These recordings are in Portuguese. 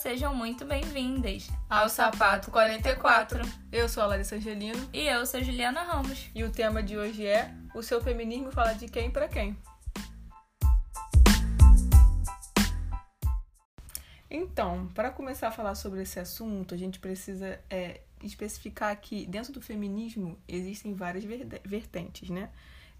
sejam muito bem-vindas ao Sapato 44. Eu sou a Larissa Angelino. E eu sou a Juliana Ramos. E o tema de hoje é O seu feminismo fala de quem para quem? Então, para começar a falar sobre esse assunto, a gente precisa é, especificar que dentro do feminismo existem várias vertentes, né?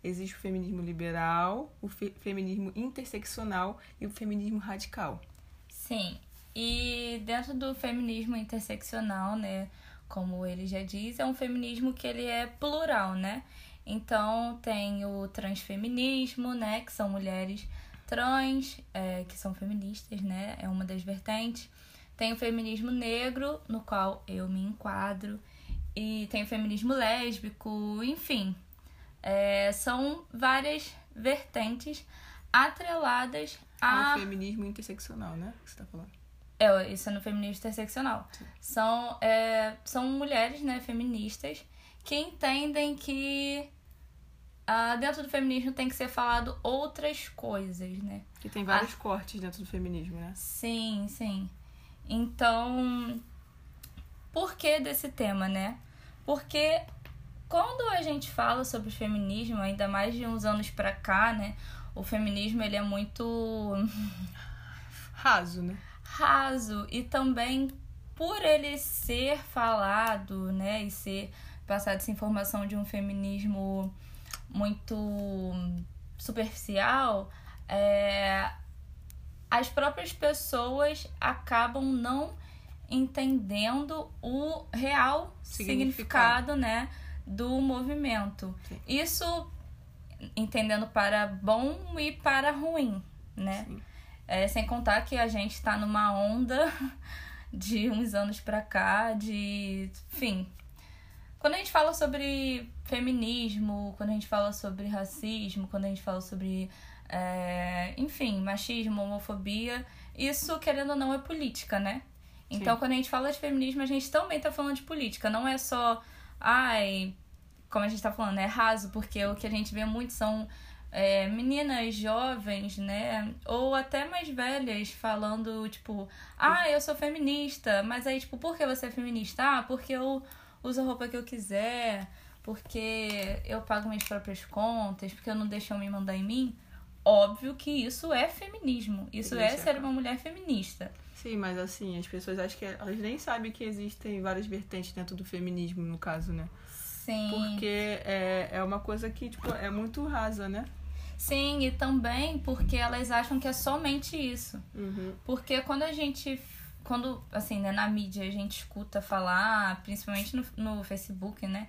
Existe o feminismo liberal, o fe feminismo interseccional e o feminismo radical. Sim, e dentro do feminismo interseccional, né, como ele já diz, é um feminismo que ele é plural, né? Então tem o transfeminismo, né, que são mulheres trans, é, que são feministas, né? É uma das vertentes. Tem o feminismo negro, no qual eu me enquadro. E tem o feminismo lésbico, enfim. É, são várias vertentes atreladas ao feminismo interseccional, né? Que você tá falando. É, isso é no feminismo interseccional. São, é, são mulheres né, feministas que entendem que ah, dentro do feminismo tem que ser falado outras coisas, né? Que tem vários ah, cortes dentro do feminismo, né? Sim, sim. Então, por que desse tema, né? Porque quando a gente fala sobre feminismo, ainda mais de uns anos pra cá, né? O feminismo, ele é muito... Raso, né? Raso e também por ele ser falado, né, e ser passado essa informação de um feminismo muito superficial, é, as próprias pessoas acabam não entendendo o real significado, significado né, do movimento. Sim. Isso entendendo para bom e para ruim, né? Sim. É, sem contar que a gente está numa onda de uns anos pra cá, de. Enfim. Quando a gente fala sobre feminismo, quando a gente fala sobre racismo, quando a gente fala sobre. É, enfim, machismo, homofobia, isso, querendo ou não, é política, né? Então, Sim. quando a gente fala de feminismo, a gente também tá falando de política. Não é só. Ai, como a gente tá falando, é raso, porque o que a gente vê muito são é, meninas jovens, né? Ou até mais velhas falando, tipo, ah, eu sou feminista, mas aí, tipo, por que você é feminista? Ah, porque eu uso a roupa que eu quiser, porque eu pago minhas próprias contas, porque eu não deixo me mandar em mim. Óbvio que isso é feminismo. Isso é ser uma mulher feminista. Sim, mas assim, as pessoas acham que elas nem sabem que existem várias vertentes dentro do feminismo, no caso, né? Sim. Porque é, é uma coisa que, tipo, é muito rasa, né? Sim, e também porque elas acham que é somente isso. Uhum. Porque quando a gente. Quando, assim, né, na mídia a gente escuta falar, principalmente no, no Facebook, né?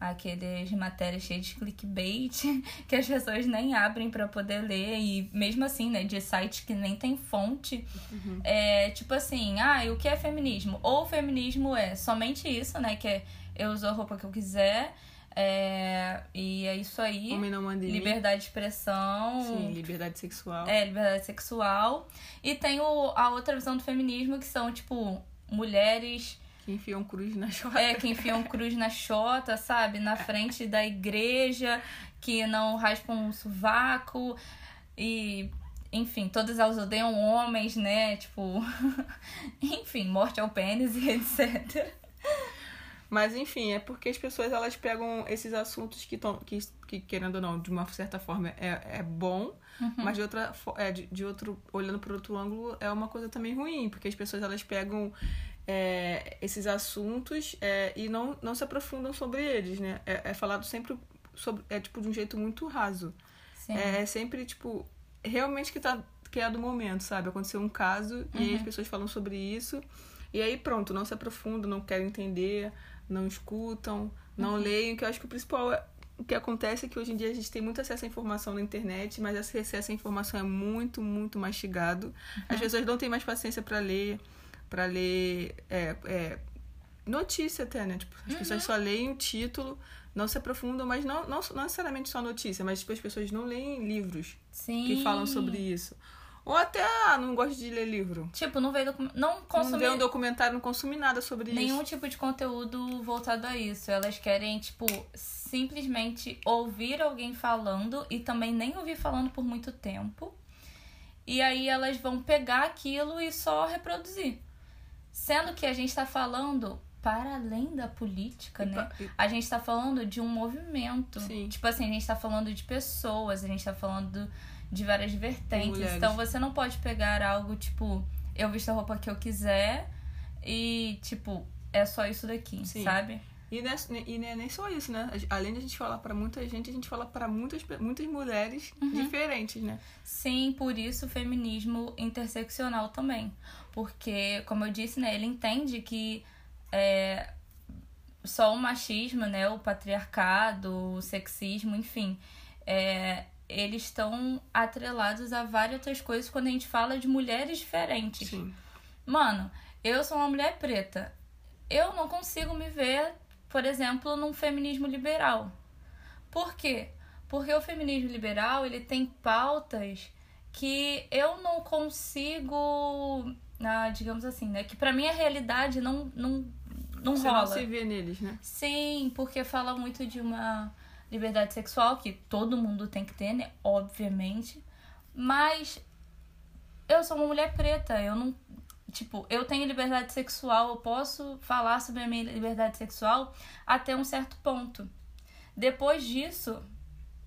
Aqueles matérias cheias de clickbait que as pessoas nem abrem para poder ler, e mesmo assim, né, de sites que nem tem fonte. Uhum. É tipo assim, ah, e o que é feminismo? Ou o feminismo é somente isso, né? Que é eu uso a roupa que eu quiser é, e é isso aí. Liberdade de expressão. Sim, liberdade sexual. É, liberdade sexual. E tem o, a outra visão do feminismo, que são, tipo, mulheres. Que enfiam cruz na chota. É, que enfiam cruz na chota, sabe? Na frente da igreja, que não raspam um sovaco. E enfim, todas elas odeiam homens, né? Tipo, enfim, morte ao pênis e etc. Mas enfim, é porque as pessoas elas pegam esses assuntos que, tão, que, que querendo ou não, de uma certa forma é, é bom, uhum. mas de outra é, de, de outro olhando por outro ângulo é uma coisa também ruim, porque as pessoas elas pegam é, esses assuntos é, e não, não se aprofundam sobre eles, né? É, é falado sempre sobre é tipo de um jeito muito raso. Sim. É, é sempre tipo realmente que tá que é do momento, sabe? Aconteceu um caso uhum. e as pessoas falam sobre isso. E aí pronto, não se aprofundam, não querem entender, não escutam, não uhum. leem, que eu acho que o principal é, o que acontece é que hoje em dia a gente tem muito acesso à informação na internet, mas esse acesso à informação é muito, muito mastigado. Uhum. As pessoas não têm mais paciência para ler, para ler é, é, notícia até, né? Tipo, as uhum. pessoas só leem o título, não se aprofundam, mas não, não, não necessariamente só notícia, mas tipo, as pessoas não leem livros Sim. que falam sobre isso. Ou até, ah, não gosto de ler livro. Tipo, não veio não consumi... Não vê um documentário, não consumi nada sobre Nenhum isso. Nenhum tipo de conteúdo voltado a isso. Elas querem, tipo, simplesmente ouvir alguém falando e também nem ouvir falando por muito tempo. E aí elas vão pegar aquilo e só reproduzir. Sendo que a gente está falando para além da política, e né? A gente está falando de um movimento. Sim. Tipo assim, a gente está falando de pessoas, a gente está falando de várias vertentes. Então você não pode pegar algo tipo, eu visto a roupa que eu quiser e, tipo, é só isso daqui, Sim. sabe? E não, é, e não é nem só isso, né? Além de a gente falar para muita gente, a gente fala para muitas, muitas mulheres uhum. diferentes, né? Sim, por isso o feminismo interseccional também. Porque, como eu disse, né, ele entende que é, só o machismo, né, o patriarcado, o sexismo, enfim, é, eles estão atrelados a várias outras coisas quando a gente fala de mulheres diferentes. Sim. Mano, eu sou uma mulher preta. Eu não consigo me ver, por exemplo, num feminismo liberal. Por quê? Porque o feminismo liberal, ele tem pautas que eu não consigo, ah, digamos assim, né? Que para mim a realidade não, não não Você rola. não se vê neles, né? Sim, porque fala muito de uma liberdade sexual que todo mundo tem que ter, né? Obviamente. Mas eu sou uma mulher preta, eu não. Tipo, eu tenho liberdade sexual, eu posso falar sobre a minha liberdade sexual até um certo ponto. Depois disso,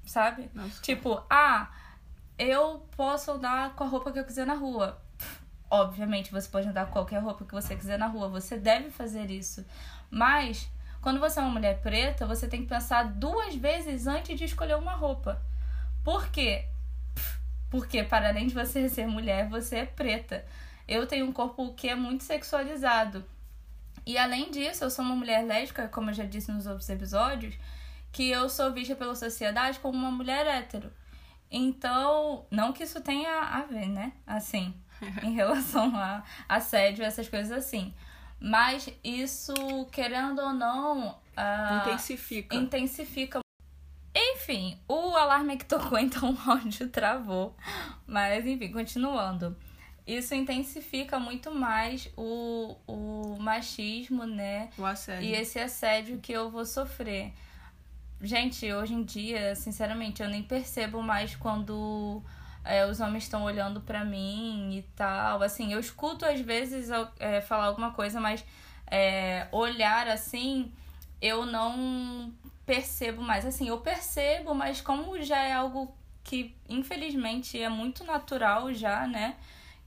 sabe? Nossa. Tipo, ah, eu posso andar com a roupa que eu quiser na rua. Obviamente, você pode andar com qualquer roupa que você quiser na rua, você deve fazer isso. Mas, quando você é uma mulher preta, você tem que pensar duas vezes antes de escolher uma roupa. Por quê? Porque, para além de você ser mulher, você é preta. Eu tenho um corpo que é muito sexualizado. E além disso, eu sou uma mulher lésbica, como eu já disse nos outros episódios, que eu sou vista pela sociedade como uma mulher hétero. Então, não que isso tenha a ver, né? Assim, em relação a assédio, essas coisas assim. Mas isso, querendo ou não. Uh, intensifica. Intensifica. Enfim, o alarme que tocou, então o áudio travou. Mas, enfim, continuando. Isso intensifica muito mais o, o machismo, né? O assédio. E esse assédio que eu vou sofrer. Gente, hoje em dia, sinceramente, eu nem percebo mais quando é, os homens estão olhando para mim e tal. Assim, eu escuto às vezes é, falar alguma coisa, mas é, olhar assim, eu não percebo mais. Assim, eu percebo, mas como já é algo que infelizmente é muito natural já, né?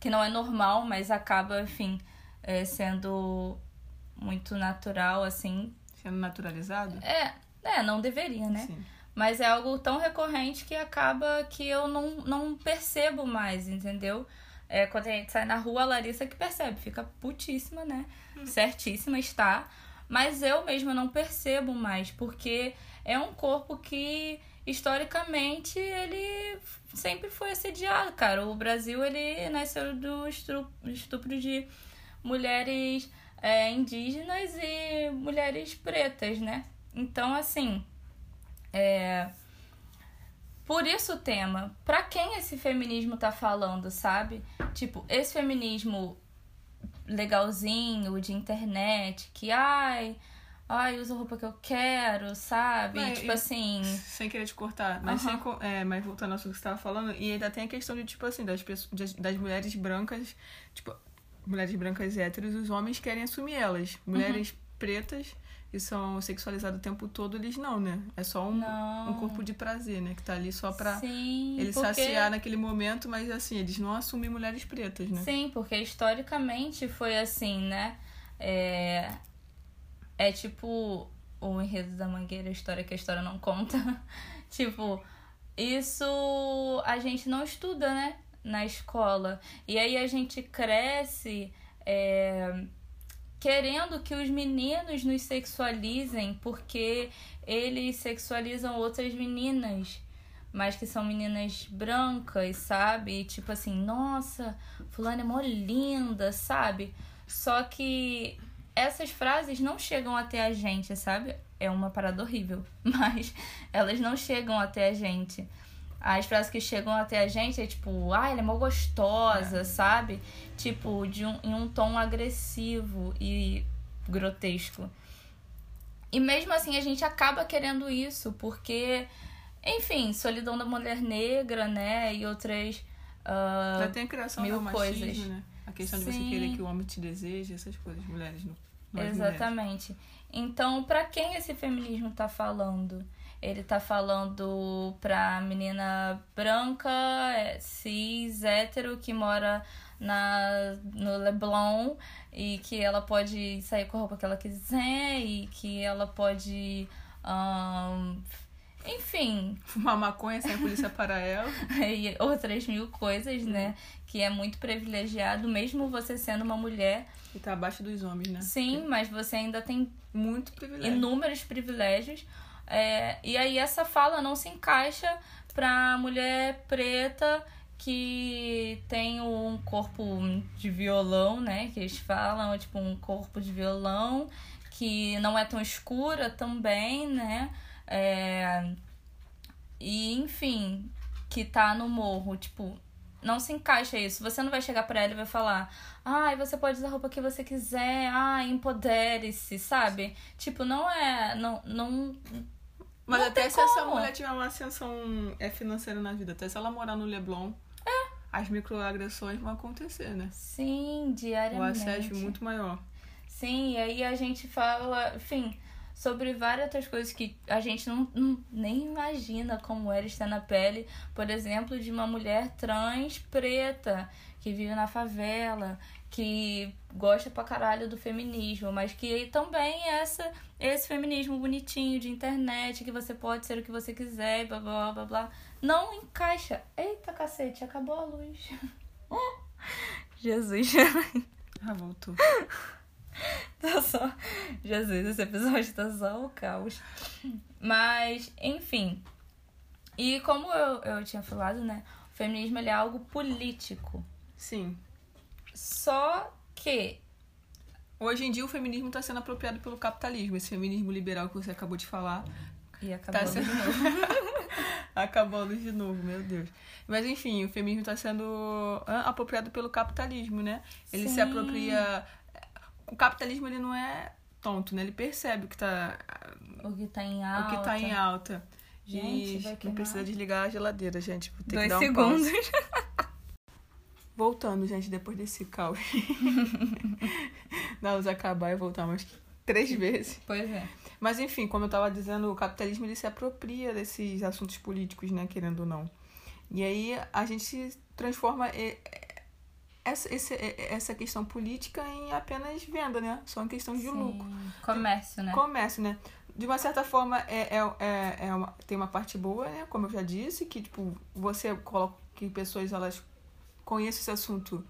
Que não é normal, mas acaba, enfim, é, sendo muito natural, assim. Sendo naturalizado? É, é, não deveria, né? Sim. Mas é algo tão recorrente que acaba que eu não, não percebo mais, entendeu? É, quando a gente sai na rua, a Larissa que percebe, fica putíssima, né? Hum. Certíssima está. Mas eu mesma não percebo mais, porque é um corpo que historicamente ele sempre foi assediado, cara. O Brasil ele nasceu do estupro de mulheres é, indígenas e mulheres pretas, né? Então, assim, é... Por isso o tema. Pra quem esse feminismo tá falando, sabe? Tipo, esse feminismo legalzinho, de internet, que ai. Ai, usa a roupa que eu quero, sabe? Não, tipo assim. Sem querer te cortar, mas, sem, é, mas voltando ao que você estava falando, e ainda tem a questão de, tipo assim, das, pessoas, das mulheres brancas, tipo, mulheres brancas héteros, os homens querem assumir elas. Mulheres uhum. pretas que são sexualizados o tempo todo, eles não, né? É só um, um corpo de prazer, né? Que tá ali só pra Sim, ele porque... saciar naquele momento, mas assim, eles não assumem mulheres pretas, né? Sim, porque historicamente foi assim, né? É, é tipo o enredo da mangueira, a história que a história não conta. tipo, isso a gente não estuda, né? Na escola. E aí a gente cresce. É querendo que os meninos nos sexualizem porque eles sexualizam outras meninas, mas que são meninas brancas, sabe? E, tipo assim, nossa, fulana é mó linda, sabe? Só que essas frases não chegam até a gente, sabe? É uma parada horrível, mas elas não chegam até a gente. As frases que chegam até a gente é tipo, ah, ela é mó gostosa, é. sabe? Tipo, de um, em um tom agressivo e grotesco. E mesmo assim a gente acaba querendo isso, porque, enfim, solidão da mulher negra, né? E outras. Uh, Já tem a criação mil coisas. Machismo, né? A questão Sim. de você querer que o homem te deseje, essas coisas, mulheres não. Exatamente. Mulheres. Então, para quem esse feminismo tá falando? Ele tá falando pra menina branca, é, cis, hétero, que mora na, no Leblon e que ela pode sair com a roupa que ela quiser e que ela pode. Um, enfim. Fumar maconha sem a polícia para ela. e outras mil coisas, né? Que é muito privilegiado, mesmo você sendo uma mulher. E tá abaixo dos homens, né? Sim, mas você ainda tem muito privilégio. inúmeros privilégios. É, e aí essa fala não se encaixa pra mulher preta que tem um corpo de violão, né? Que eles falam, tipo, um corpo de violão que não é tão escura também, né? É... E, enfim, que tá no morro, tipo, não se encaixa isso. Você não vai chegar pra ela e vai falar, ai, você pode usar a roupa que você quiser, ai, empodere-se, sabe? Tipo, não é. Não, não, mas não até se como. essa mulher tiver uma ascensão é, financeira na vida, até se ela morar no Leblon, é. as microagressões vão acontecer, né? Sim, diariamente. O assédio muito maior. Sim, e aí a gente fala, enfim, sobre várias outras coisas que a gente não, não, nem imagina como era estar na pele, por exemplo, de uma mulher trans preta que vive na favela, que gosta pra caralho do feminismo, mas que também é essa, esse feminismo bonitinho de internet, que você pode ser o que você quiser, blá blá blá blá. Não encaixa. Eita cacete, acabou a luz. Jesus. Ah, voltou. tá só. Jesus, esse episódio tá só o caos. Mas, enfim. E como eu, eu tinha falado, né? O feminismo é algo político. Sim. Só que hoje em dia o feminismo está sendo apropriado pelo capitalismo, esse feminismo liberal que você acabou de falar. E acabou tá sendo... de novo. acabou de novo, meu Deus. Mas enfim, o feminismo está sendo apropriado pelo capitalismo, né? Ele Sim. se apropria. O capitalismo ele não é tonto, né? Ele percebe o que está o que tá em alta. O que tá em alta. Gente, e vai não precisa desligar a geladeira, gente. Vou ter Dois que dar um segundos. Voltando, gente, depois desse caos. luz acabar e voltar umas três vezes. Pois é. Mas enfim, como eu estava dizendo, o capitalismo ele se apropria desses assuntos políticos, né, querendo ou não. E aí a gente transforma essa, essa questão política em apenas venda, né? Só uma questão de Sim. lucro. Comércio, né? Comércio, né? De uma certa forma, é, é, é, é uma, tem uma parte boa, né? Como eu já disse, que tipo, você coloca que pessoas elas conheça esse assunto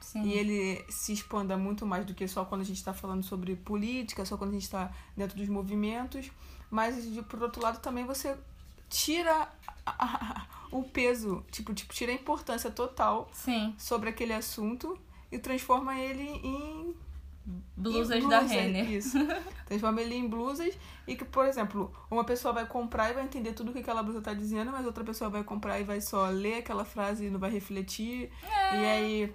Sim. e ele se expanda muito mais do que só quando a gente está falando sobre política, só quando a gente está dentro dos movimentos. Mas, por outro lado, também você tira a, a, o peso, tipo, tipo, tira a importância total Sim. sobre aquele assunto e transforma ele em Blusas blusa, da Renner. Isso. Transforma ele em blusas e que, por exemplo, uma pessoa vai comprar e vai entender tudo o que aquela blusa tá dizendo, mas outra pessoa vai comprar e vai só ler aquela frase e não vai refletir. É. E aí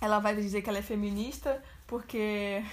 ela vai dizer que ela é feminista porque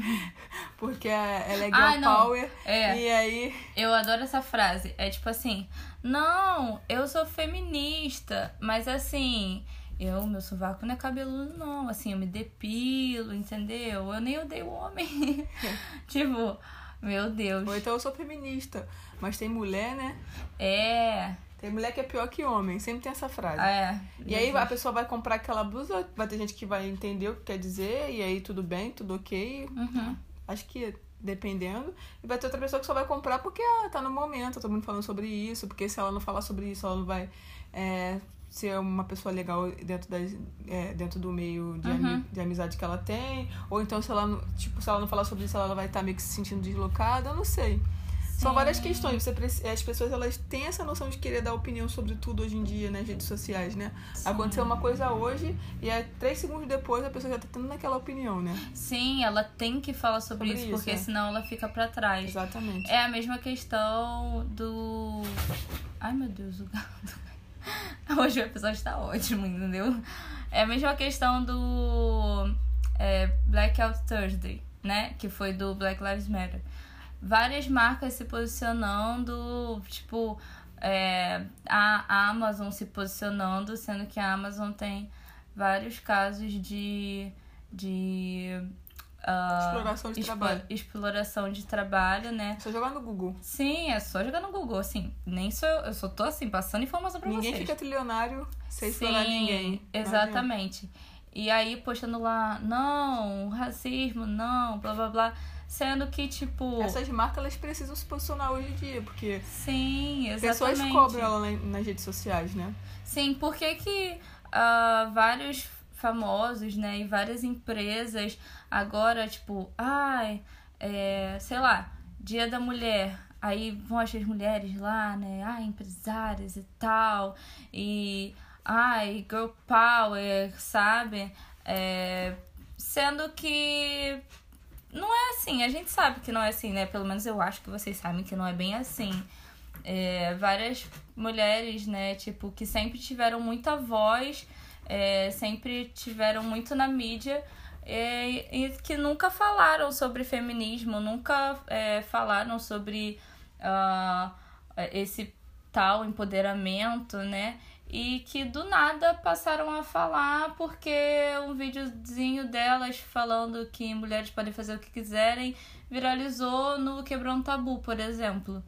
porque ela é girl ah, power é. e aí eu adoro essa frase é tipo assim não eu sou feminista mas assim eu, meu sovaco não é cabeludo, não. Assim, eu me depilo, entendeu? Eu nem odeio homem. tipo, meu Deus. Ou então eu sou feminista. Mas tem mulher, né? É. Tem mulher que é pior que homem. Sempre tem essa frase. É. E aí a pessoa vai comprar aquela blusa, vai ter gente que vai entender o que quer dizer, e aí tudo bem, tudo ok. Uhum. Acho que dependendo. E vai ter outra pessoa que só vai comprar porque ah, tá no momento, tá todo mundo falando sobre isso, porque se ela não falar sobre isso, ela não vai é, ser uma pessoa legal dentro, das, é, dentro do meio de, uhum. ami, de amizade que ela tem. Ou então, se ela, tipo, se ela não falar sobre isso, ela vai estar tá meio que se sentindo deslocada. Eu não sei. Sim. São várias questões. Você, as pessoas elas têm essa noção de querer dar opinião sobre tudo hoje em dia nas redes sociais, né? Sim. Aconteceu uma coisa hoje e é três segundos depois a pessoa já tá tendo naquela opinião, né? Sim, ela tem que falar sobre, sobre isso, porque é. senão ela fica para trás. Exatamente. É a mesma questão do. Ai meu Deus, o gato. Hoje o episódio tá ótimo, entendeu? É a mesma questão do é, Blackout Thursday, né? Que foi do Black Lives Matter. Várias marcas se posicionando, tipo, é, a Amazon se posicionando, sendo que a Amazon tem vários casos de. de uh, exploração de trabalho. Exploração de trabalho, né? Só jogar no Google. Sim, é só jogar no Google, assim. Nem sou eu, só tô assim, passando informação pra ninguém vocês. Ninguém fica trilionário sem explorar Sim, ninguém. Exatamente. E aí postando lá, não, racismo, não, blá blá blá. Sendo que, tipo. Essas marcas elas precisam se posicionar hoje em dia, porque. Sim, exatamente. Pessoas cobram ela nas redes sociais, né? Sim, por que, que uh, vários famosos, né, e várias empresas agora, tipo, ai, é, sei lá, Dia da Mulher. Aí vão as mulheres lá, né? Ah, empresárias e tal. E ai, girl power, sabe? É, sendo que não é assim, a gente sabe que não é assim, né? Pelo menos eu acho que vocês sabem que não é bem assim. É, várias mulheres, né, tipo, que sempre tiveram muita voz, é, sempre tiveram muito na mídia é, e que nunca falaram sobre feminismo, nunca é, falaram sobre uh, esse tal empoderamento, né? e que do nada passaram a falar porque um videozinho delas falando que mulheres podem fazer o que quiserem viralizou no Quebrou um Tabu, por exemplo.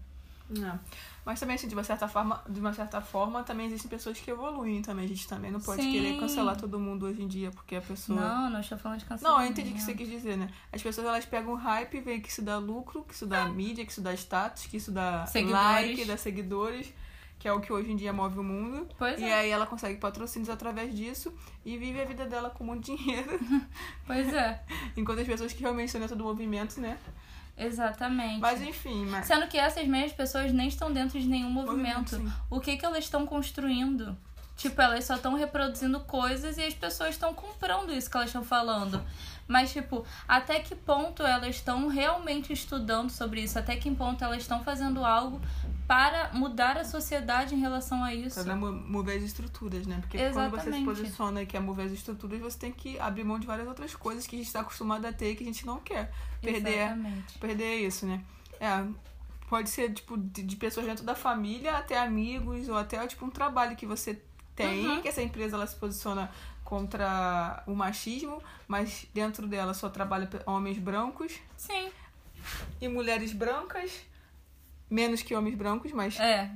Não. Mas também, assim, de uma certa forma, de uma certa forma, também existem pessoas que evoluem também. A gente também não pode Sim. querer cancelar todo mundo hoje em dia, porque a pessoa. Não, não estou falando de cancelar. Não, eu entendi o que você quis dizer, né? As pessoas elas pegam hype e veem que isso dá lucro, que isso dá mídia, que isso dá status, que isso dá seguidores. like, dá seguidores que é o que hoje em dia move o mundo. Pois e é. aí ela consegue patrocínios através disso e vive a vida dela com muito dinheiro. Pois é. Enquanto as pessoas que realmente estão dentro do movimento, né? Exatamente. Mas enfim. Mas... Sendo que essas mesmas pessoas nem estão dentro de nenhum movimento. movimento o que, que elas estão construindo? Tipo, elas só estão reproduzindo coisas e as pessoas estão comprando isso que elas estão falando. Mas, tipo, até que ponto elas estão realmente estudando sobre isso? Até que ponto elas estão fazendo algo para mudar a sociedade em relação a isso? Para mover as estruturas, né? Porque Exatamente. quando você se posiciona e quer mover as estruturas, você tem que abrir mão de várias outras coisas que a gente está acostumado a ter e que a gente não quer perder, Exatamente. perder isso, né? É, pode ser, tipo, de, de pessoas dentro da família até amigos ou até, tipo, um trabalho que você tem, uhum. que essa empresa ela se posiciona contra o machismo, mas dentro dela só trabalha homens brancos. Sim. E mulheres brancas, menos que homens brancos, mas é.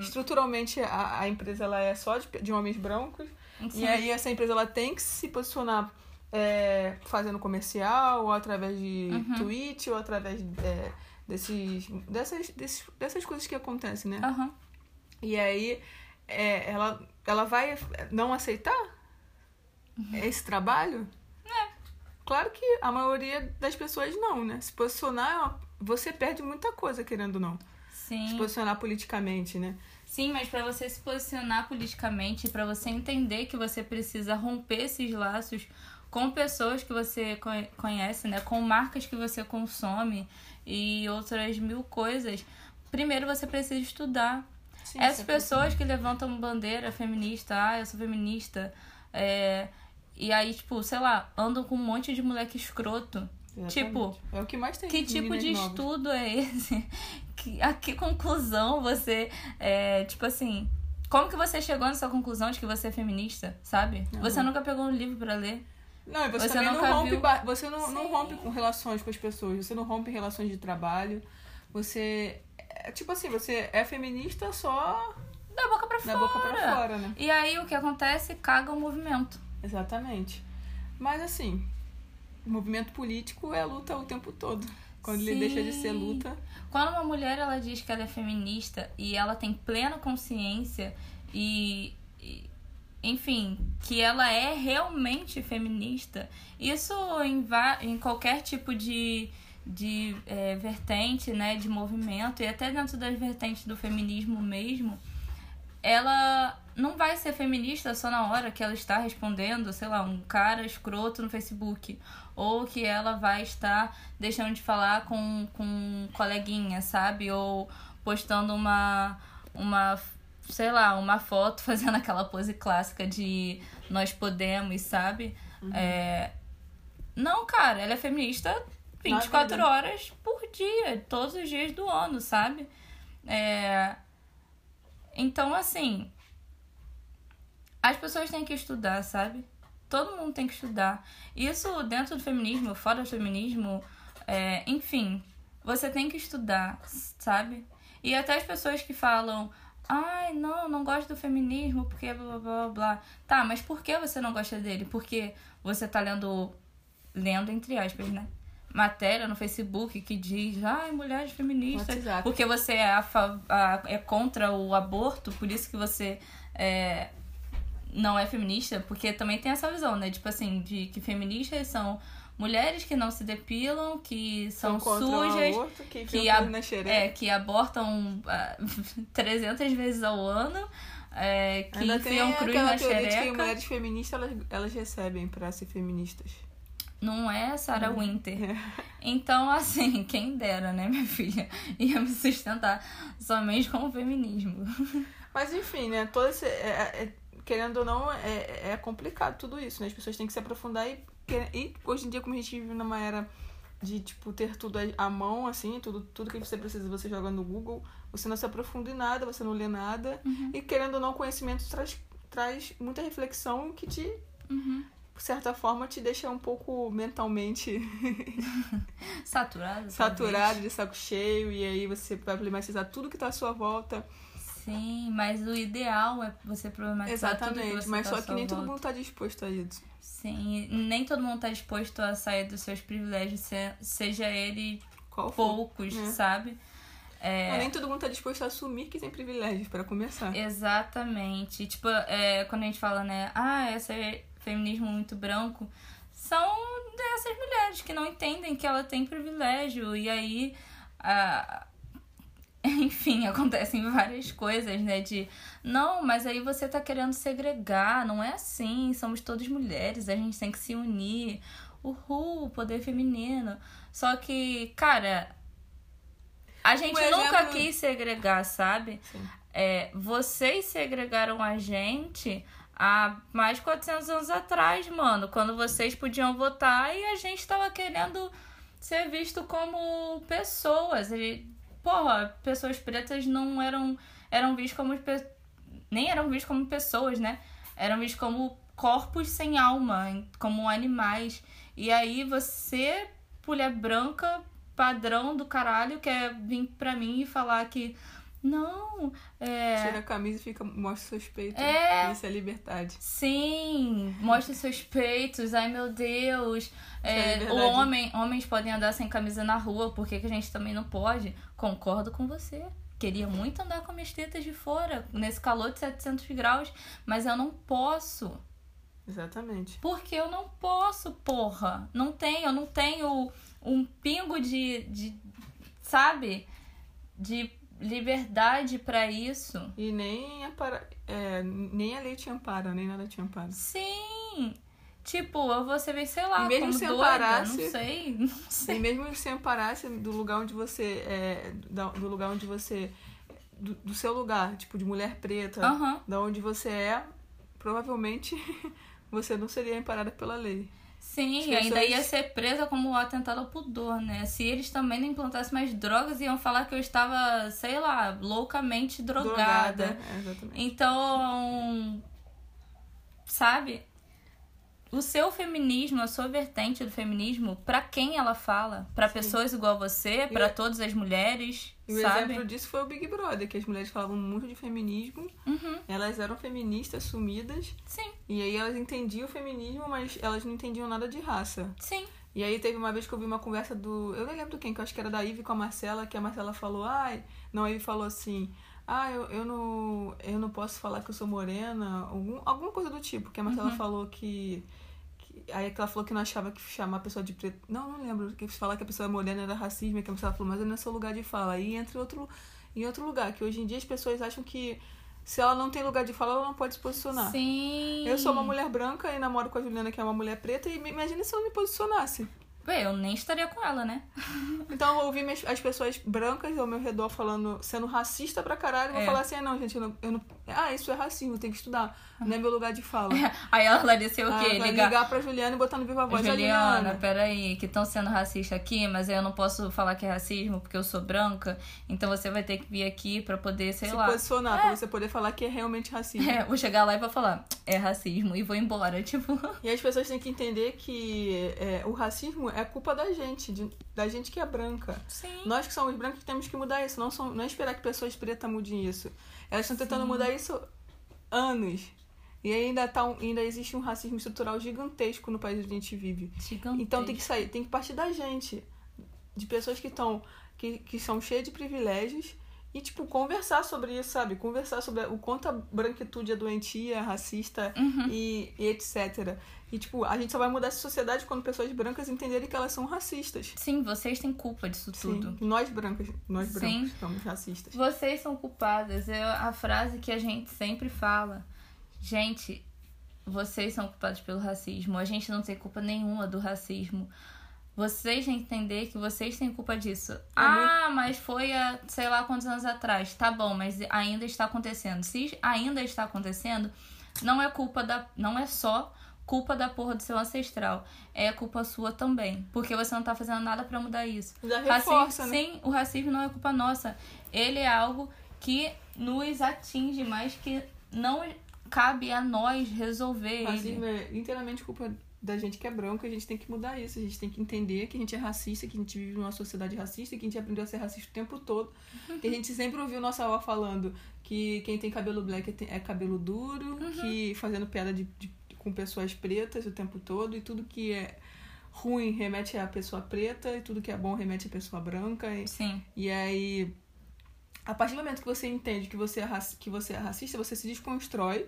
estruturalmente a, a empresa ela é só de, de homens brancos. Sim. E aí essa empresa ela tem que se posicionar é, fazendo comercial, ou através de uhum. tweet, ou através é, desses, dessas, desses, dessas coisas que acontecem, né? Uhum. E aí é, ela, ela vai não aceitar uhum. esse trabalho? É. Claro que a maioria das pessoas não, né? Se posicionar, você perde muita coisa, querendo ou não. Sim. Se posicionar politicamente, né? Sim, mas para você se posicionar politicamente, para você entender que você precisa romper esses laços com pessoas que você conhece, né? Com marcas que você consome e outras mil coisas. Primeiro você precisa estudar. Sim, Essas pessoas que levantam bandeira feminista, ah, eu sou feminista, é, e aí, tipo, sei lá, andam com um monte de moleque escroto. Exatamente. Tipo, é o que mais tem que tipo de novas. estudo é esse? Que, a que conclusão você. É, tipo assim. Como que você chegou nessa conclusão de que você é feminista, sabe? Uhum. Você nunca pegou um livro para ler. Não, e você, você também não rompe, viu... você não, não rompe com relações com as pessoas, você não rompe relações de trabalho. Você. É, tipo assim, você é feminista só. Da boca pra da fora. Da boca fora, né? E aí o que acontece? Caga o movimento. Exatamente. Mas assim, o movimento político é luta o tempo todo. Quando Sim. ele deixa de ser luta. Quando uma mulher ela diz que ela é feminista e ela tem plena consciência e, e enfim, que ela é realmente feminista, isso em, em qualquer tipo de, de é, vertente, né, de movimento, e até dentro das vertentes do feminismo mesmo, ela não vai ser feminista só na hora que ela está respondendo, sei lá, um cara escroto no Facebook. Ou que ela vai estar deixando de falar com, com um coleguinha, sabe? Ou postando uma, uma, sei lá, uma foto fazendo aquela pose clássica de nós podemos, sabe? Uhum. É... Não, cara, ela é feminista 24 horas por dia, todos os dias do ano, sabe? É... Então, assim, as pessoas têm que estudar, sabe? Todo mundo tem que estudar. Isso dentro do feminismo, fora do feminismo, é, enfim, você tem que estudar, sabe? E até as pessoas que falam, ai, não, não gosto do feminismo porque blá blá blá blá. Tá, mas por que você não gosta dele? Porque você tá lendo, lendo entre aspas, né? Matéria no Facebook que diz, ai, mulheres feministas, WhatsApp. porque você é, a, a- é contra o aborto, por isso que você é, não é feminista, porque também tem essa visão, né? Tipo assim, de que feministas são mulheres que não se depilam, que são, contra o sujas, aborto, que, que, a... a- na xereca. é, que abortam ah, 300 vezes ao ano, é, que Ainda enfiam cruz na de que xereca. mulheres feministas elas, elas recebem pra ser feministas. Não é Sarah Winter. É. Então, assim, quem dera, né, minha filha? Ia me sustentar somente com o feminismo. Mas enfim, né? Todo esse, é- é- querendo ou não, é, é complicado tudo isso, né? As pessoas têm que se aprofundar e, e hoje em dia, como a gente vive numa era de, tipo, ter tudo à mão, assim, tudo, tudo que você precisa você joga no Google, você não se aprofunda em nada, você não lê nada. E querendo ou não, conhecimento traz, traz muita reflexão que te, de certa forma, te deixa um pouco mentalmente Saturado. saturado, de saco cheio, e aí você vai problematizar tudo que tá à sua volta. Sim, mas o ideal é você problematizar tudo que Exatamente, você mas tá só que nem todo mundo tá disposto a isso. Sim, nem todo mundo tá disposto a sair dos seus privilégios, se- seja ele Qual poucos, É. sabe? Mas Nem todo mundo tá disposto a assumir que tem privilégios, para começar. Exatamente. Tipo, é, quando a gente fala, né, ah, esse é feminismo muito branco, são dessas mulheres que não entendem que ela tem privilégio. E aí, a- enfim, acontecem várias coisas, né? De, não, mas aí você tá querendo segregar, não é assim, somos todas mulheres, a gente tem que se unir. Uhul, poder feminino. Só que, cara, a gente Um nunca exemplo- quis segregar, sabe? Sim. É, vocês segregaram a gente há mais de 400 anos atrás, mano. Quando vocês podiam votar e a gente tava querendo ser visto como pessoas. E, porra, pessoas pretas não eram, eram vistas como... Nem eram vistas como pessoas, né? Eram vistos como corpos sem alma, como animais. E aí você, mulher branca, padrão do caralho, quer vir pra mim e falar que... Não, é... Tira a camisa e fica, mostra seus peitos. É. Isso é liberdade. Sim, mostre seus peitos, ai meu Deus. É, é o homem, homens podem andar sem camisa na rua, por que, que a gente também não pode? Concordo com você. Queria muito andar com minhas tetas de fora, nesse calor de 700 graus, mas eu não posso. Exatamente. Porque eu não posso, porra. Não tenho, eu não tenho um pingo de, de sabe? De liberdade pra isso. E nem, ampara, é, nem a lei te ampara, nem nada te ampara. Sim. Tipo, eu vou ser, sei lá, E mesmo se doida, amparasse- não sei, não E sei. mesmo se amparasse do lugar onde você. É, do lugar onde você. Do, do seu lugar, tipo, de mulher preta, Aham. da onde você é, provavelmente você não seria amparada pela lei. Sim, As e ainda pessoas- ia ser presa como atentado ao pudor, né? Se eles também não implantassem mais drogas, iam falar que eu estava, sei lá, loucamente drogada. É, exatamente. Então, sabe? O seu feminismo, a sua vertente do feminismo, pra quem ela fala? Pra pessoas igual você, pra E- todas as mulheres, E o sabe? exemplo disso foi o Big Brother, que as mulheres falavam muito de feminismo, Uhum, elas eram feministas, assumidas, sim, e aí elas entendiam o feminismo, mas elas não entendiam nada de raça. sim. E aí teve uma vez que eu vi uma conversa do. Eu nem lembro quem, que eu acho que era da Ivy com a Marcela, que a Marcela falou, ai. Não, a Ivy falou assim. Ah, eu, eu, não, eu não posso falar que eu sou morena. Algum, alguma coisa do tipo. Que a Marcela falou que, que. Aí ela falou que não achava que chamar a pessoa de preto. Não, não lembro. Que falar que a pessoa é morena era racismo. E que a Marcela falou, mas não é seu lugar de fala. Aí entra em outro, em outro lugar. Que hoje em dia as pessoas acham que se ela não tem lugar de fala, ela não pode se posicionar. Sim. Eu sou uma mulher branca e namoro com a Juliana, que é uma mulher preta, e imagina se eu não me posicionasse. Bem, eu nem estaria com ela, né? Então eu ouvi as pessoas brancas ao meu redor falando, sendo racista pra caralho, eu vou É. falar assim, ah, não, gente, eu não, eu não. Ah, isso é racismo, tem que estudar. Não é meu lugar de fala. Aí a Larissa ia o Ah, quê? vai Ligar. ligar pra Juliana e botar no Viva Voz. "Ah, Juliana, Juliana. peraí, que estão sendo racista aqui, mas eu não posso falar que é racismo porque eu sou branca, então você vai ter que vir aqui pra poder, sei se lá. posicionar, pra você poder falar que é realmente racismo. É, vou chegar lá e vou falar, é racismo, e vou embora, tipo. E as pessoas têm que entender que é, o racismo é culpa da gente, de- da gente que é branca. Sim. Nós que somos brancos temos que mudar isso, não, são, não é esperar que pessoas pretas mudem isso. Elas estão tentando mudar isso anos. E ainda, tá um- ainda existe um racismo estrutural gigantesco no país onde a gente vive. Gigantesco. Então tem que sair, tem que partir da gente, de pessoas que estão que, que são cheias de privilégios e tipo conversar sobre isso, sabe? Conversar sobre o quanto a branquitude é doentia, racista Uhum. e, e etc. E tipo, a gente só vai mudar essa sociedade quando pessoas brancas entenderem que elas são racistas. Sim, vocês têm culpa disso tudo. Sim, nós brancas, nós Sim. brancos somos racistas. Vocês são culpadas. É a frase que a gente sempre fala. Gente, vocês são culpados pelo racismo. A gente não tem culpa nenhuma do racismo. Vocês têm que entender que vocês têm culpa disso. ah, mas foi há sei lá quantos anos atrás. Tá bom, mas ainda está acontecendo. Se ainda está acontecendo, não é culpa da. Não é só culpa da porra do seu ancestral. É culpa sua também. Porque você não tá fazendo nada pra mudar isso. Já Racismo, reforça, né? Sim, o racismo não é culpa nossa. Ele é algo que nos atinge, mas que não cabe a nós resolver ele. Racismo é inteiramente culpa da gente que é branca, a gente tem que mudar isso, a gente tem que entender que a gente é racista, que a gente vive numa sociedade racista, que a gente aprendeu a ser racista o tempo todo, que a gente sempre ouviu nossa avó falando que quem tem cabelo black é é cabelo duro, Uhum. que fazendo piada de, de- com pessoas pretas o tempo todo, e tudo que é ruim remete à pessoa preta, e tudo que é bom remete à pessoa branca, e, Sim, e aí, a partir do momento que você entende que você, é que você é racista, você se desconstrói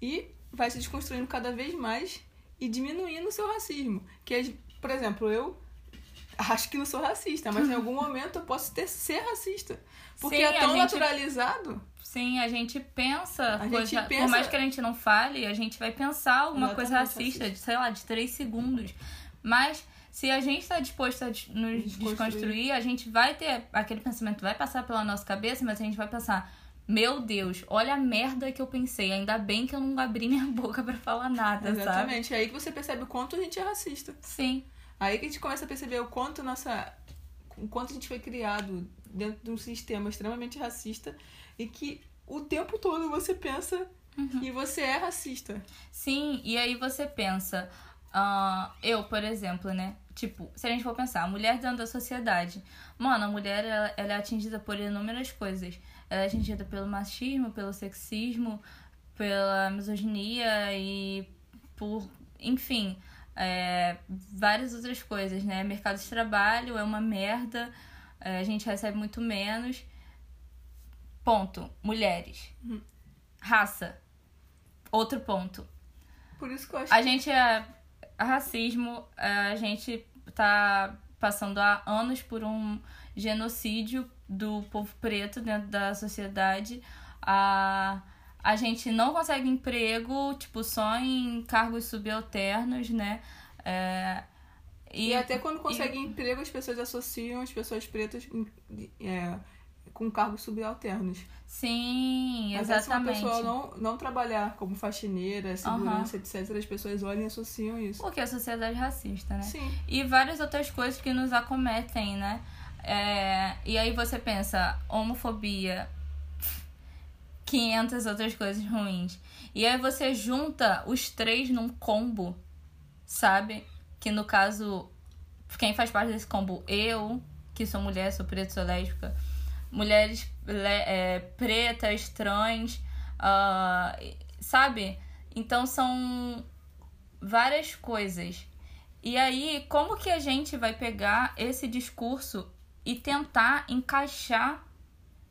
e vai se desconstruindo cada vez mais e diminuindo o seu racismo. Que, é, por exemplo, eu acho que não sou racista, mas em algum momento eu posso ter, ser racista. Porque Sim, é tão gente- naturalizado. sim, a gente pensa, A gente coisa- pensa- por mais que a gente não fale, a gente vai pensar alguma coisa racista, racista. de, sei lá, de três segundos. Mas se a gente está disposto a nos Desconstruir. desconstruir, a gente vai ter aquele pensamento, vai passar pela nossa cabeça, mas a gente vai pensar. Meu Deus, olha a merda que eu pensei. Ainda bem que eu não abri minha boca pra falar nada, sabe? Exatamente. É aí que você percebe o quanto a gente é racista. Sim. Aí que a gente começa a perceber o quanto nossa. o quanto a gente foi criado dentro de um sistema extremamente racista e que o tempo todo você pensa que você é racista. Sim, e aí você pensa, ah, eu, por exemplo, né? Tipo, se a gente for pensar, a mulher dentro da sociedade. Mano, a mulher ela, ela é atingida por inúmeras coisas. É atingida pelo machismo, pelo sexismo, pela misoginia e por, enfim, é, várias outras coisas, né? Mercado de trabalho é uma merda, é, a gente recebe muito menos. Ponto. Mulheres. Raça. Outro ponto. Por isso que eu acho A gente é racismo, a gente tá passando há anos por um genocídio do povo preto dentro da sociedade. A, a gente não consegue emprego, tipo, só em cargos subalternos, né? É, E, até quando consegue emprego, as pessoas associam as pessoas pretas é, com cargos subalternos. Sim, Mas aí, se uma exatamente. pessoa não, não trabalhar como faxineira, segurança, etc., as pessoas olham e associam isso. Porque a sociedade é racista, né? Sim. E várias outras coisas que nos acometem, né? É, e aí você pensa, homofobia, 500 outras coisas ruins. E aí você junta os três num combo, sabe? Que no caso, quem faz parte desse combo? Eu, que sou mulher, sou preta, sou lésbica. Mulheres é, pretas, trans, ah, sabe? Então são várias coisas. E aí, como que a gente vai pegar esse discurso e tentar encaixar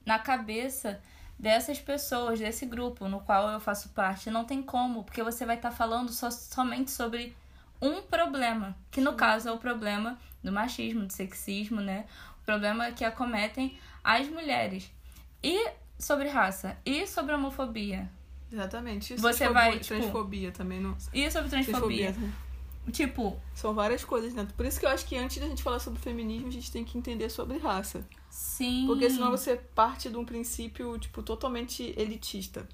na cabeça dessas pessoas, desse grupo no qual eu faço parte? Não tem como, porque você vai estar falando só, somente sobre um problema, que no caso é o problema do machismo, do sexismo, né? O problema que acometem as mulheres. E sobre raça, e sobre homofobia, Exatamente. E Você vai, tipo, Transfobia também, não. e sobre transfobia. Transfobia. Tipo. São várias coisas dentro. Por isso que eu acho que antes da gente falar sobre feminismo, a gente tem que entender sobre raça. Sim. Porque senão você parte de um princípio, tipo, totalmente elitista.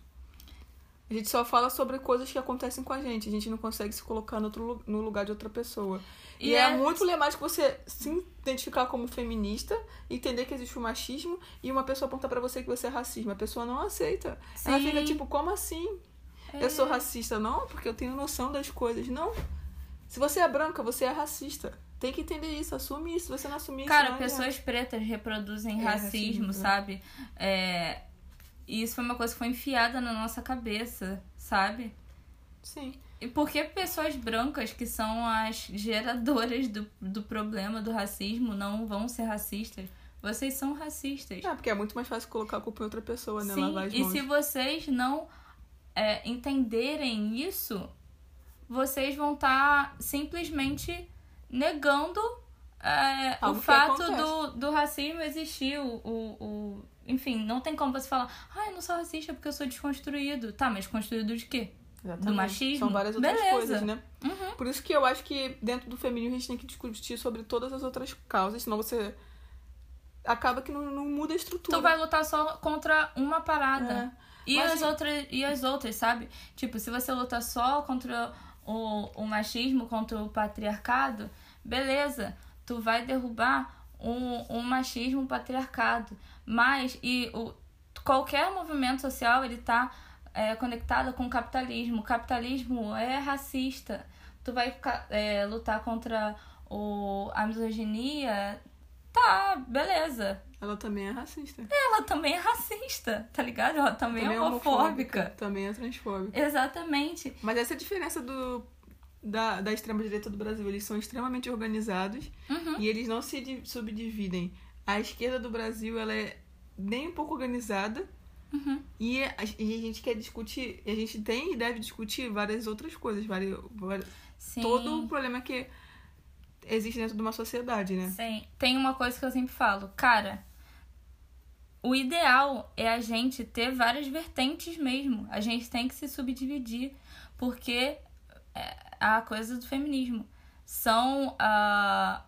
A gente só fala sobre coisas que acontecem com a gente. A gente não consegue se colocar no, outro, no lugar de outra pessoa. E, e é, é muito problemático você se identificar como feminista, entender que existe o machismo e uma pessoa apontar para você que você é racista. A pessoa não aceita. Sim. Ela fica tipo, como assim? É. Eu sou racista? Não, porque eu tenho noção das coisas. Não. Se você é branca, você é racista. Tem que entender isso, assume isso. Se você não assumir Cara, isso. Cara, pessoas é. pretas reproduzem é, racismo, racismo, sabe? É e isso foi uma coisa que foi enfiada na nossa cabeça, sabe? Sim. E por que pessoas brancas, que são as geradoras do, do problema do racismo, não vão ser racistas? Vocês são racistas. É, porque é muito mais fácil colocar a culpa em outra pessoa, né? Sim, e se vocês não é, entenderem isso, vocês vão estar tá simplesmente negando é, o fato do, do racismo existir, o, o, o enfim, não tem como você falar, ah, eu não sou racista porque eu sou desconstruído. Tá, mas construído de quê? Exatamente. Do machismo? São várias outras Beleza. coisas, né? Uhum. Por isso que eu acho que dentro do feminismo a gente tem que discutir sobre todas as outras causas, senão você acaba que não, não muda a estrutura. Tu vai lutar só contra uma parada. É. E, Mas, as outras, e as outras, sabe? Tipo, se você luta só contra o, o machismo, contra o patriarcado, beleza. Tu vai derrubar um, um machismo, patriarcado. Mas, e o, qualquer movimento social, ele tá é, conectado com o capitalismo. O capitalismo é racista. Tu vai é, lutar contra o, a misoginia, tá, beleza. Ela também é racista. Ela também é racista, tá ligado? Ela também, também é homofóbica. homofóbica. Também é transfóbica. Exatamente. Mas essa é a diferença do da, da extrema-direita do Brasil. Eles são extremamente organizados uhum. e eles não se subdividem. A esquerda do Brasil, ela é nem um pouco organizada uhum. e, a, e a gente quer discutir, a gente tem e deve discutir várias outras coisas. Várias, várias, todo o problema que existe dentro de uma sociedade, né? Sim. Tem uma coisa que eu sempre falo. Cara, o ideal é a gente ter várias vertentes mesmo. A gente tem que se subdividir. Porque é, a coisa do feminismo. São uh,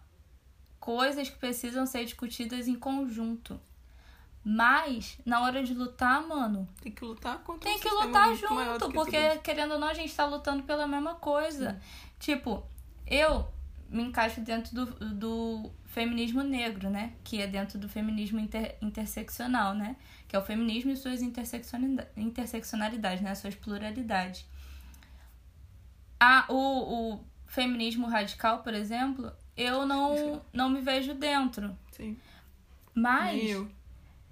coisas que precisam ser discutidas em conjunto. Mas, na hora de lutar, mano. Tem que lutar contra Tem que lutar junto, porque, querendo ou não, a gente tá lutando pela mesma coisa. Sim. Tipo, eu me encaixo dentro do, do feminismo negro, né? Que é dentro do feminismo inter, interseccional, né? Que é o feminismo e suas interseccionalidades, né? Suas pluralidades. A, o, o feminismo radical, por exemplo, eu não, não me vejo dentro. Sim. Mas.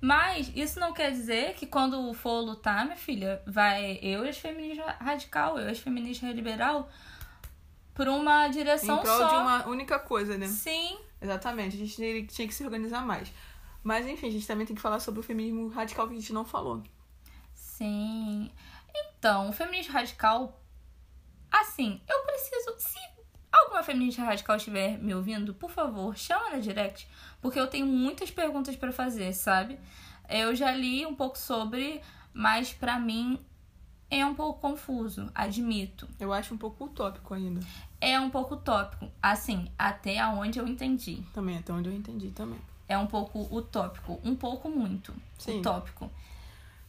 Mas isso não quer dizer que quando for lutar, minha filha, vai eu e as feministas radical, eu e as feministas liberal, por uma direção em prol só. de uma única coisa, né? Sim. Exatamente. A gente tinha que se organizar mais. Mas enfim, a gente também tem que falar sobre o feminismo radical que a gente não falou. Sim. Então, o feminismo radical Assim, eu preciso. Se alguma feminista radical estiver me ouvindo, por favor, chama na direct, porque eu tenho muitas perguntas para fazer, sabe? Eu já li um pouco sobre, mas para mim é um pouco confuso, admito. Eu acho um pouco utópico ainda. É um pouco utópico, assim, até onde eu entendi. Também, até onde eu entendi também. É um pouco utópico, um pouco muito Sim. utópico.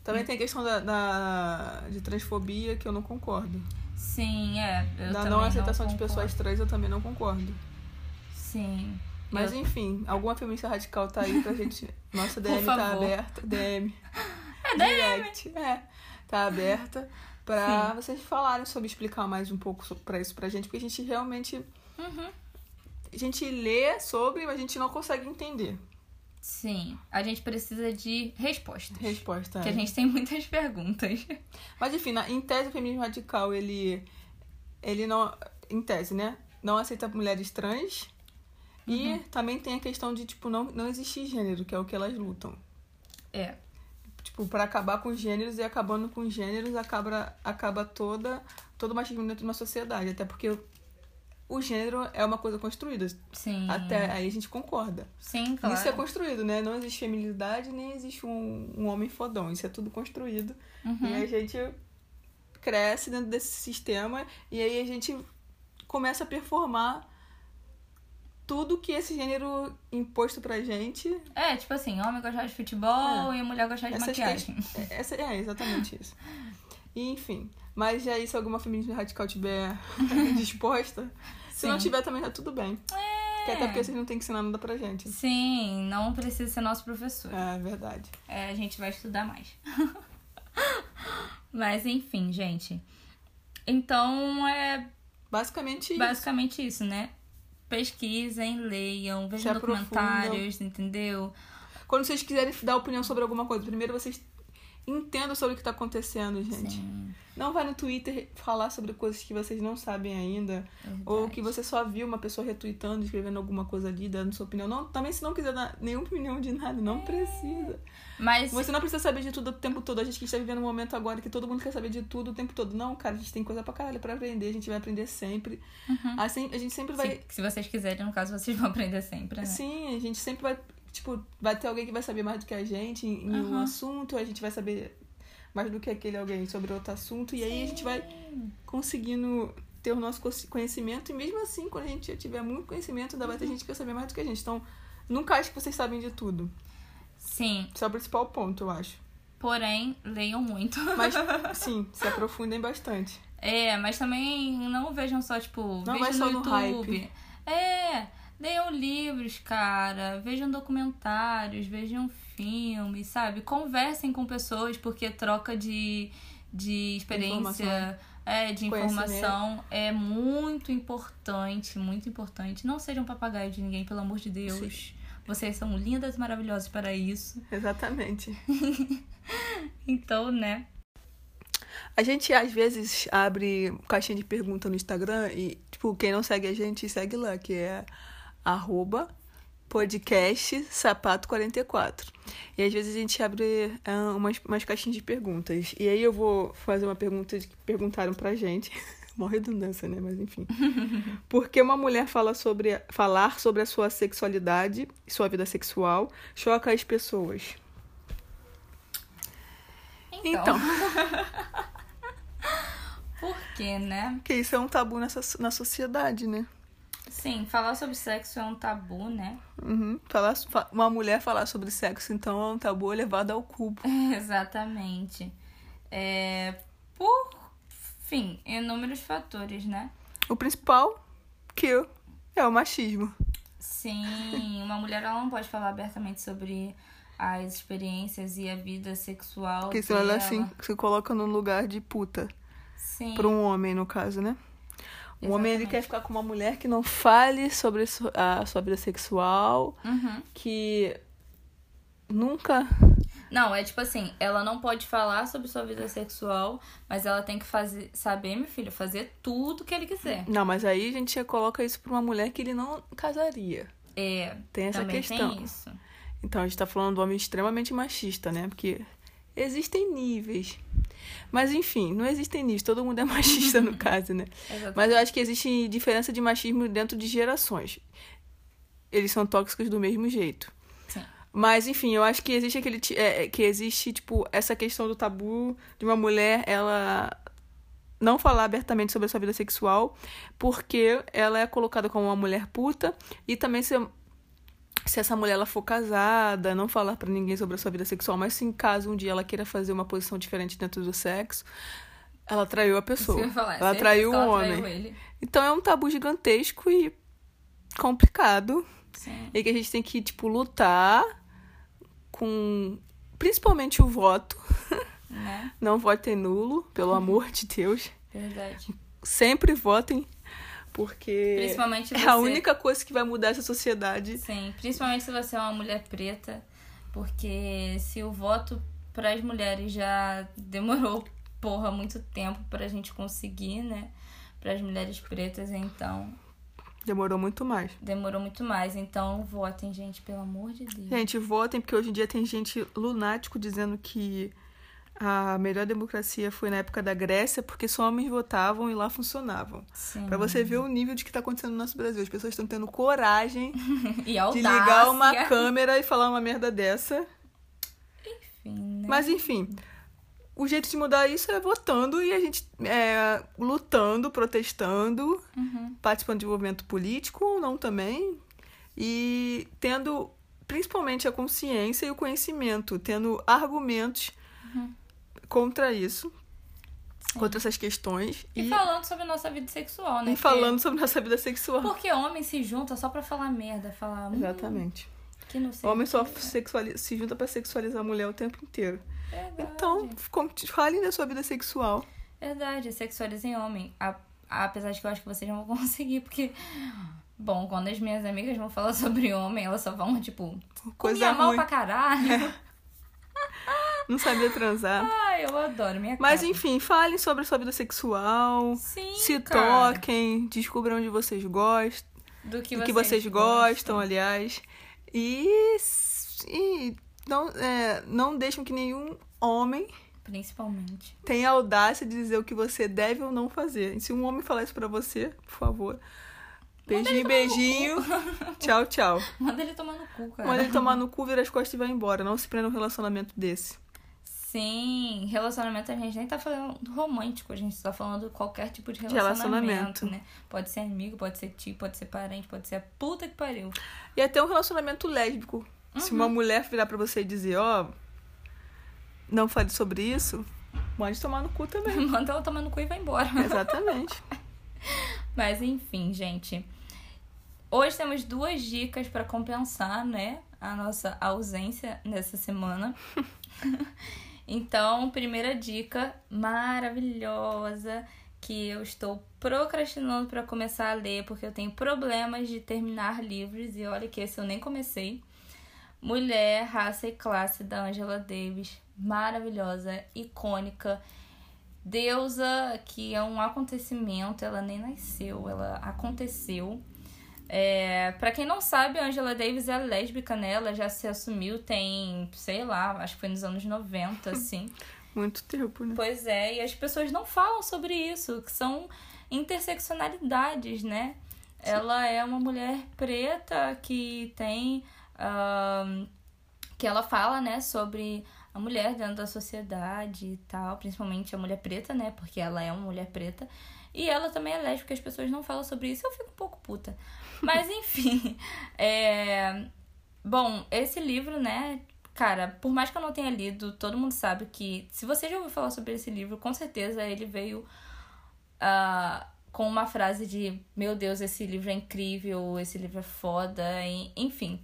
Também tem a questão da, da, de transfobia que eu não concordo. Sim, é. Eu da não aceitação não de pessoas trans eu também não concordo. Sim. Mas eu... enfim, alguma feminista radical tá aí pra gente. Nossa DM tá aberta. DM. É DM. Direct. É. Tá aberta pra Sim. vocês falarem sobre explicar mais um pouco pra isso pra gente, porque a gente realmente. Uhum. A gente lê sobre, mas a gente não consegue entender. Sim, a gente precisa de respostas. Resposta. Que é. a gente tem muitas perguntas. Mas enfim, na, em tese o feminismo radical, ele ele não em tese, né, não aceita mulheres trans. Uhum. E também tem a questão de tipo não não existir gênero, que é o que elas lutam. É. Tipo, para acabar com os gêneros e acabando com os gêneros acaba acaba toda todo o machismo dentro de uma sociedade, até porque o gênero é uma coisa construída. Sim. Até aí a gente concorda. Sim, claro. Isso é construído, né? Não existe feminilidade, nem existe um, um homem fodão. Isso é tudo construído. Uhum. E a gente cresce dentro desse sistema e aí a gente começa a performar tudo que esse gênero imposto pra gente. É, tipo assim, homem gostar de futebol é. e mulher gostar de maquiagem. Que, é, essa, é, exatamente isso. E, enfim. Mas aí, se alguma feminista radical tiver disposta, se Sim. não tiver também tá tudo bem. É. Que até porque vocês não têm que ensinar nada pra gente. Sim, não precisa ser nosso professor. É, verdade. É, a gente vai estudar mais. Mas enfim, gente. Então é. Basicamente isso. Basicamente isso, né? Pesquisem, leiam, vejam documentários, entendeu? Quando vocês quiserem dar opinião sobre alguma coisa, primeiro vocês entendam sobre o que está acontecendo, gente. Sim. Não vai no Twitter falar sobre coisas que vocês não sabem ainda. Verdade. Ou que você só viu uma pessoa retweetando, escrevendo alguma coisa ali, dando sua opinião. Não, também se não quiser dar nenhuma opinião de nada, não é. precisa. Mas... Você não precisa saber de tudo o tempo todo. A gente que está vivendo um momento agora que todo mundo quer saber de tudo o tempo todo. Não, cara, a gente tem coisa pra caralho pra aprender. A gente vai aprender sempre. Uhum. Assim, a gente sempre vai... Se, se vocês quiserem, no caso, vocês vão aprender sempre, né? Sim, a gente sempre vai... Tipo, vai ter alguém que vai saber mais do que a gente em, uhum. um assunto. A gente vai saber mais do que aquele alguém sobre outro assunto. E aí a gente vai conseguindo ter o nosso conhecimento. E mesmo assim, quando a gente já tiver muito conhecimento, ainda vai ter gente que vai saber mais do que a gente. Então, nunca acho que vocês sabem de tudo. Sim. Esse é o principal ponto, eu acho. Porém, leiam muito. Mas, sim, se aprofundem bastante. É, mas também não vejam só, tipo, não vejam no YouTube. Hype. É, leiam livros, cara. Vejam documentários, vejam filmes, sabe? Conversem com pessoas, porque troca de, de experiência, informação. É, de informação é muito importante, muito importante. Não sejam papagaio de ninguém, pelo amor de Deus. Sim. Vocês são lindas e maravilhosas para isso. Exatamente. então, né? A gente às vezes abre caixinha de pergunta no Instagram e, tipo, quem não segue a gente, segue lá, que é arroba podcast Sapato 44. E às vezes a gente abre uh, umas, umas caixinhas de perguntas. E aí eu vou fazer uma pergunta que perguntaram pra gente. Mó redundância, né? Mas enfim. Por que uma mulher fala sobre, falar sobre a sua sexualidade e sua vida sexual choca as pessoas? Então. então. Por quê, né? Porque isso é um tabu nessa, na sociedade, né? Sim, falar sobre sexo é um tabu, né? Uhum. Falar, uma mulher falar sobre sexo, então, é um tabu elevado ao cubo. Exatamente. É, por fim, inúmeros fatores, né? O principal, que é o machismo. Sim, uma mulher ela não pode falar abertamente sobre as experiências e a vida sexual. Porque senão ela assim, se coloca no lugar de puta. Sim. Para um homem, no caso, né? Um homem ele quer ficar com uma mulher que não fale sobre a sua vida sexual, uhum. que nunca. Não, é tipo assim, ela não pode falar sobre sua vida sexual, mas ela tem que fazer, saber, meu filho, fazer tudo que ele quiser. Não, mas aí a gente coloca isso pra uma mulher que ele não casaria. É. Tem essa questão. Tem isso. Então a gente tá falando do homem extremamente machista, né? Porque existem níveis. Mas enfim, não existem níveis, todo mundo é machista no caso, né? Mas eu acho que existe diferença de machismo dentro de gerações. Eles são tóxicos do mesmo jeito. Sim. Mas enfim, eu acho que existe aquele é, é, que existe tipo essa questão do tabu de uma mulher ela não falar abertamente sobre a sua vida sexual, porque ela é colocada como uma mulher puta e também ser se essa mulher ela for casada, não falar para ninguém sobre a sua vida sexual, mas se em caso um dia ela queira fazer uma posição diferente dentro do sexo, ela traiu a pessoa. Falar, ela traiu o homem. Traiu então é um tabu gigantesco e complicado. Sim. E que a gente tem que, tipo, lutar com principalmente o voto. Né? Não votem nulo, pelo amor de Deus. Verdade. Sempre votem porque principalmente é a única coisa que vai mudar essa sociedade. Sim, principalmente se você é uma mulher preta, porque se o voto para as mulheres já demorou, porra, muito tempo pra gente conseguir, né? Para as mulheres pretas, então Demorou muito mais. Demorou muito mais. Então, votem, gente, pelo amor de Deus. Gente, votem, porque hoje em dia tem gente lunático dizendo que a melhor democracia foi na época da Grécia, porque só homens votavam e lá funcionavam. Para você ver o nível de que está acontecendo no nosso Brasil. As pessoas estão tendo coragem de ligar uma câmera e falar uma merda dessa. Enfim, né? Mas enfim, o jeito de mudar isso é votando e a gente é, lutando, protestando, Uhum. participando de movimento político ou não também. E tendo principalmente a consciência e o conhecimento, tendo argumentos Uhum. Contra isso, contra essas questões. E, falando sobre a nossa vida sexual, né? e falando sobre nossa vida sexual. Porque, homem se junta só pra falar merda, falar. "Hum, Exatamente. Que não sei. Homem só é." se junta pra sexualizar a mulher o tempo inteiro. Verdade. Então, con- falem da sua vida sexual. Verdade, sexualizem homem. Apesar de que eu acho que vocês não vão conseguir, porque. Bom, quando as minhas amigas vão falar sobre homem, elas só vão, tipo, Coisa comia mal pra caralho. Não sabia transar. Ai, eu adoro minha Mas cara. enfim, falem sobre sua vida sexual. Sim, se cara. toquem, descubram onde vocês gostam, do que, do que vocês gostam, aliás. E, e não, é, não deixem que nenhum homem Principalmente. tenha a audácia de dizer o que você deve ou não fazer. E se um homem falar isso pra você, por favor, beijinho, beijinho, tchau, tchau. Manda ele tomar no cu, cara. Manda ele tomar no cu, vira as costas e vai embora. Não se prenda num relacionamento desse. Sim, relacionamento a gente nem tá falando romântico, a gente tá falando qualquer tipo de relacionamento, relacionamento. né? Pode ser amigo, pode ser tio, pode ser parente, pode ser a puta que pariu. E até um relacionamento lésbico. Se Uhum. uma mulher virar pra você e dizer, ó, não fale sobre isso, pode tomar no cu também. Manda ela tomar no cu e vai embora. Exatamente. Mas enfim, gente. Hoje temos duas dicas pra compensar, né, a nossa ausência nessa semana. então, primeira dica maravilhosa que eu estou procrastinando pra começar a ler porque eu tenho problemas de terminar livros e olha que esse eu nem comecei. Mulher, Raça e Classe da Angela Davis, maravilhosa, icônica, deusa que é um acontecimento, ela nem nasceu, ela aconteceu. É, para quem não sabe, a Angela Davis é lésbica, né? Ela já se assumiu tem, sei lá, acho que foi nos anos 90, assim. Muito tempo, né? Pois é, e as pessoas não falam sobre isso, que são interseccionalidades, né? Ela é uma mulher preta que tem. ahn, que ela fala, né, sobre a mulher dentro da sociedade e tal, principalmente a mulher preta, né? Porque ela é uma mulher preta. E ela também é lésbica, as pessoas não falam sobre isso, eu fico um pouco puta. Mas enfim, é. Bom, esse livro, né, cara, por mais que eu não tenha lido, todo mundo sabe que se você já ouviu falar sobre esse livro, com certeza ele veio ah, com uma frase de meu Deus, esse livro é incrível, esse livro é foda, enfim.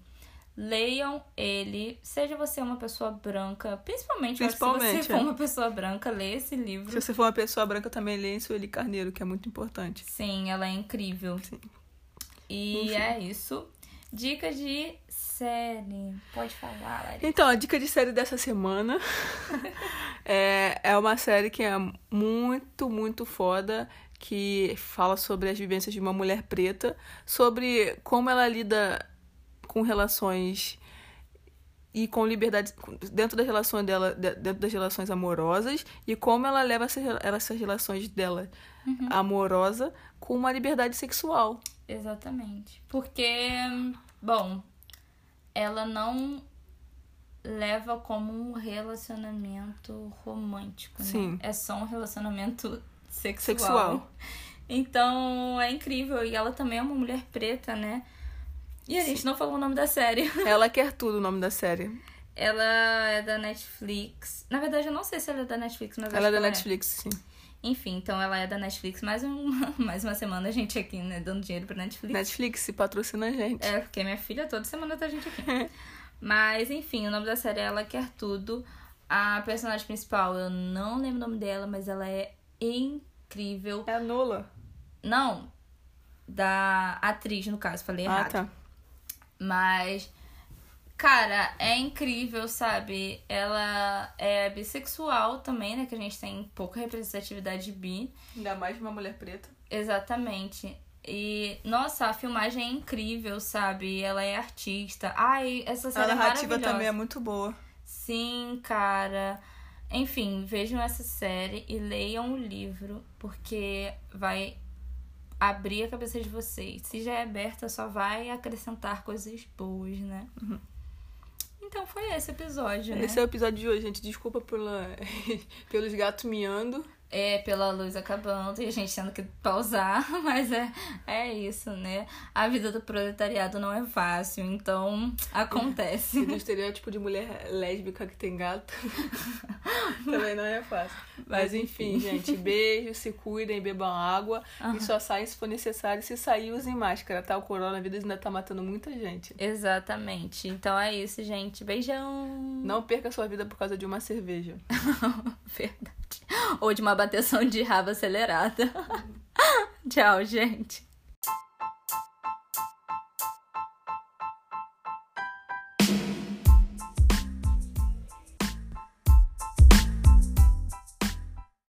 Leiam ele, seja você uma pessoa branca, principalmente, que se Principalmente, você for é. uma pessoa branca, leia esse livro. Se você for uma pessoa branca, também leia Sueli Carneiro, que é muito importante. Sim, ela é incrível. Sim. E Enfim. é isso. Dicas de série. Pode falar, Larissa. Então, a dica de série dessa semana é, é uma série que é muito, muito foda, que fala sobre as vivências de uma mulher preta, sobre como ela lida com relações e com liberdade dentro das relações dela, de- dentro das relações amorosas e como ela leva essas, relações dela amorosa com uma liberdade sexual. Exatamente. Porque, bom, ela não leva como um relacionamento romântico, né? Sim. É só um relacionamento sexual. Sexual. Então, é incrível. E ela também é uma mulher preta, né? E a gente não falou o nome da série. Ela quer tudo, o nome da série. Ela é da Netflix. Na verdade, eu não sei se ela é da Netflix, mas Ela é da que Netflix, sim. Enfim, então ela é da Netflix. Mais, um, mais uma semana a gente aqui, né? Dando dinheiro pra Netflix. Netflix se patrocina a gente. É, porque minha filha toda semana tá a gente aqui. Mas, enfim, o nome da série é Ela Quer Tudo. A personagem principal, eu não lembro o nome dela, mas ela é incrível. É a Nola. Não, da atriz, no caso, falei Ah, errado. tá. Mas, cara, é incrível, sabe? Ela é bissexual também, né? Que a gente tem pouca representatividade de bi. Ainda mais de uma mulher preta. Exatamente. E, nossa, a filmagem é incrível, sabe? Ela é artista. Ai, essa A série é narrativa maravilhosa. também é muito boa. Sim, cara. Enfim, vejam essa série e leiam o livro, porque vai abrir a cabeça de vocês. Se já é aberta, só vai acrescentar coisas boas, né? Uhum. Então foi esse episódio, né? Esse é o episódio de hoje, gente. Desculpa pela... pelos gatos miando. É, pela luz acabando e a gente tendo que pausar, mas é, é isso, né? A vida do proletariado não é fácil, então acontece. E do estereótipo de mulher lésbica que tem gato também não é fácil. Mas, enfim, gente, beijo, se cuidem, bebam água uhum. e só saem se for necessário. Se sair, usem máscara, tá? O coronavírus ainda tá matando muita gente. Exatamente. Então é isso, gente. Beijão! Não perca sua vida por causa de uma cerveja. Verdade. Ou de uma bateção de raba acelerada. Tchau, gente.